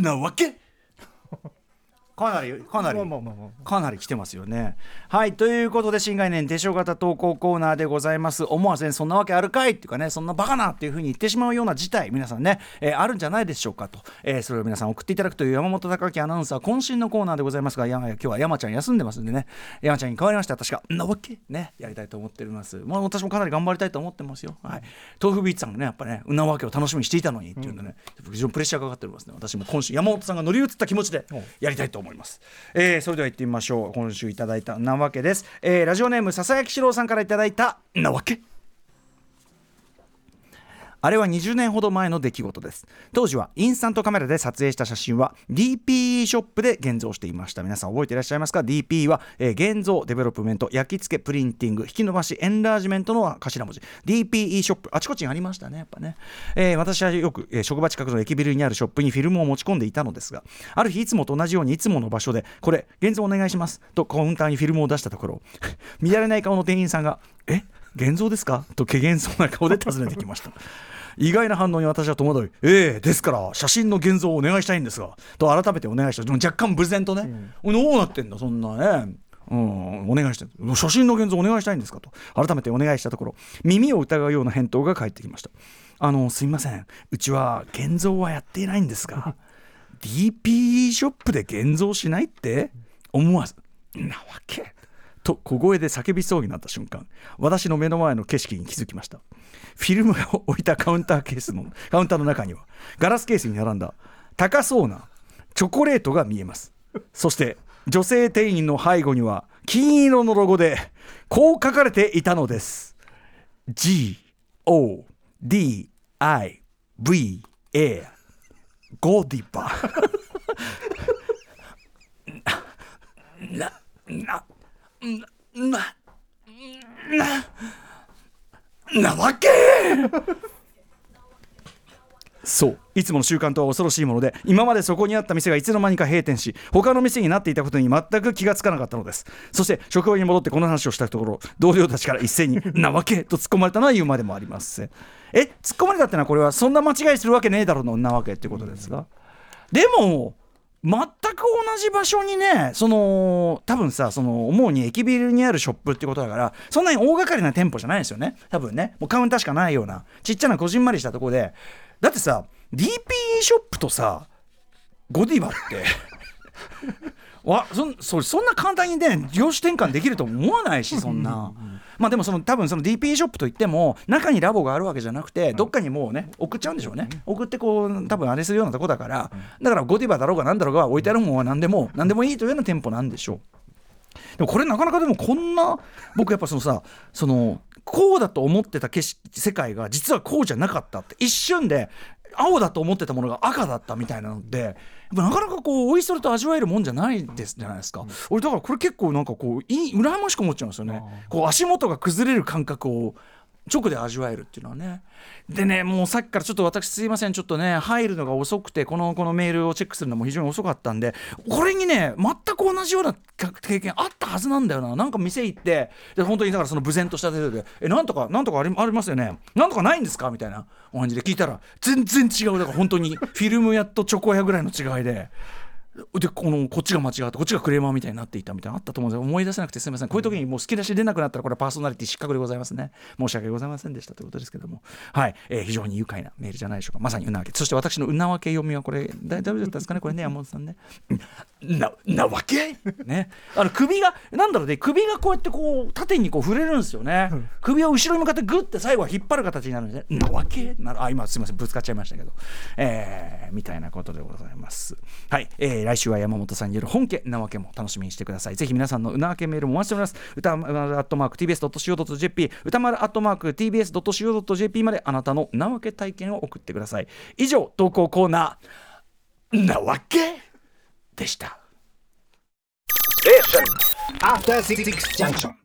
なわけ。かなりかなりかなり来てますよね。はいということで新概念手帳型投稿コーナーでございます。思わずねそんなわけあるかいっていうかねそんなバカなっていうふうに言ってしまうような事態皆さんね、えー、あるんじゃないでしょうかと、えー、それを皆さん送っていただくという山本隆明アナウンサー渾身のコーナーでございますが今日は山ちゃん休んでますんでね。山ちゃんに代わりまして私がなわけ？ねやりたいと思っております。まあ私もかなり頑張りたいと思ってますよ。はい、tofubeats さんもねやっぱねんなわけを楽しみにしていたのにっていうんでね、うん、非常にプレッシャーがかかっておりますね。私も今週山本さんが乗り移った気持ちでやりたいと思います。ます。えー、それでは行ってみましょう。今週いただいたなわけです、えー、ラジオネームささやきしろうさんからいただいたなわけ。あれは20年ほど前の出来事です。当時はインスタントカメラで撮影した写真は DPE ショップで現像していました。皆さん覚えていらっしゃいますか？DPE は、えー、現像 development 焼き付け printing 引き伸ばし enlargement の頭文字。DPE ショップあちこちにありましたねやっぱね、えー、私はよく、えー、職場近くの駅ビルにあるショップにフィルムを持ち込んでいたのですがある日いつもと同じようにいつもの場所でこれ現像お願いしますとカウンターにフィルムを出したところ 見られない顔の店員さんがえ？現像ですか？と怪げそうな顔で尋ねてきました。意外な反応に私は戸惑い「ええー、ですから写真の現像をお願いしたいんですが」と改めてお願いした。若干無然とね、うん、どうなってんだ？そんなねうん、お願いして写真の現像お願いしたいんですか？と改めてお願いしたところ耳を疑うような返答が返ってきましたあのすいません。うちは現像はやっていないんですが DP ショップで現像しないって思わず。なわけと小声で叫びそうになった瞬間私の目の前の景色に気づきました。フィルムを置いたカウンターケースの カウンターの中にはガラスケースに並んだ高そうなチョコレートが見えます。そして女性店員の背後には金色のロゴでこう書かれていたのです。GODIVA ゴディバ。なななななわけそういつもの習慣とは恐ろしいもので今までそこにあった店がいつの間にか閉店し他の店になっていたことに全く気がつかなかったのですそして職場に戻ってこの話をしたところ同僚たちから一斉に「なわけ?」と突っ込まれたのは言うまでもありませんえ突っ込まれたってのはこれはそんな間違いするわけねえだろうのなわけってことですがでも全く同じ場所にねその多分さその思うに駅ビルにあるショップってことだからそんなに大掛かりな店舗じゃないですよね。多分ね。もうカウンターしかないようなちっちゃなこじんまりしたとこで。だってさ DPE ショップとさゴディバって。わそそそんな簡単にね業種転換できると思わないしそんな。まあでもその多分その DP ショップといっても中にラボがあるわけじゃなくてどっかにもうね送っちゃうんでしょうね。送ってこう多分あれするようなとこだから。だからゴディバだろうが何だろうが置いてあるものは何でも何でもいいというような店舗なんでしょう。でもこれなかなかでもこんな僕やっぱそのさそのこうだと思ってた景色世界が実はこうじゃなかったって一瞬で青だと思ってたものが赤だったみたいなのでなかなかこうおいそれと味わえるもんじゃないですじゃないですか、うん、俺だからこれ結構なんかこういい羨ましく思っちゃうんですよね。こう足元が崩れる感覚を直で味わえるっていうのはね。でねもうさっきからちょっと私すいません。ちょっとね入るのが遅くてこのこのメールをチェックするのも非常に遅かったんでこれにね全く同じような経験あったはずなんだよな。なんか店行ってで本当にだからその無然とした程度で「えなんとかなんとかありありますよねなんとかないんですか?」みたいな。感じで聞いたら全然違う。だから本当にフィルム屋とチョコ屋ぐらいの違いで。でこのこっちが間違ってこっちがクレーマーみたいになっていたみたいなあったと思うんです思い出せなくてすみません。こういう時にもう好き出し出なくなったらこれはパーソナリティ失格でございますね。申し訳ございませんでしたということですけども。はい、えー、非常に愉快なメールじゃないでしょうか。まさにうなわけそして私のうなわけ読みはこれ大丈夫だったんですかね？これね山本さんねななわけねあの首がなんだろうね首がこうやってこう縦にこう触れるんですよね、首を後ろに向かってグッて最後は引っ張る形になるんですねなわけなあ今すみません。ぶつかっちゃいましたけど。えー、みたいなことでございます。はい、えー、来週は山本さんによる本家なわけも楽しみにしてください。ぜひ皆さんのうなわけメールもお待ちしております。歌丸アットマーク TBS.CO.JP 歌丸アットマーク TBS.CO.JP まであなたのなわけ体験を送ってください。以上投稿コーナーなわけでした。After 66 junction.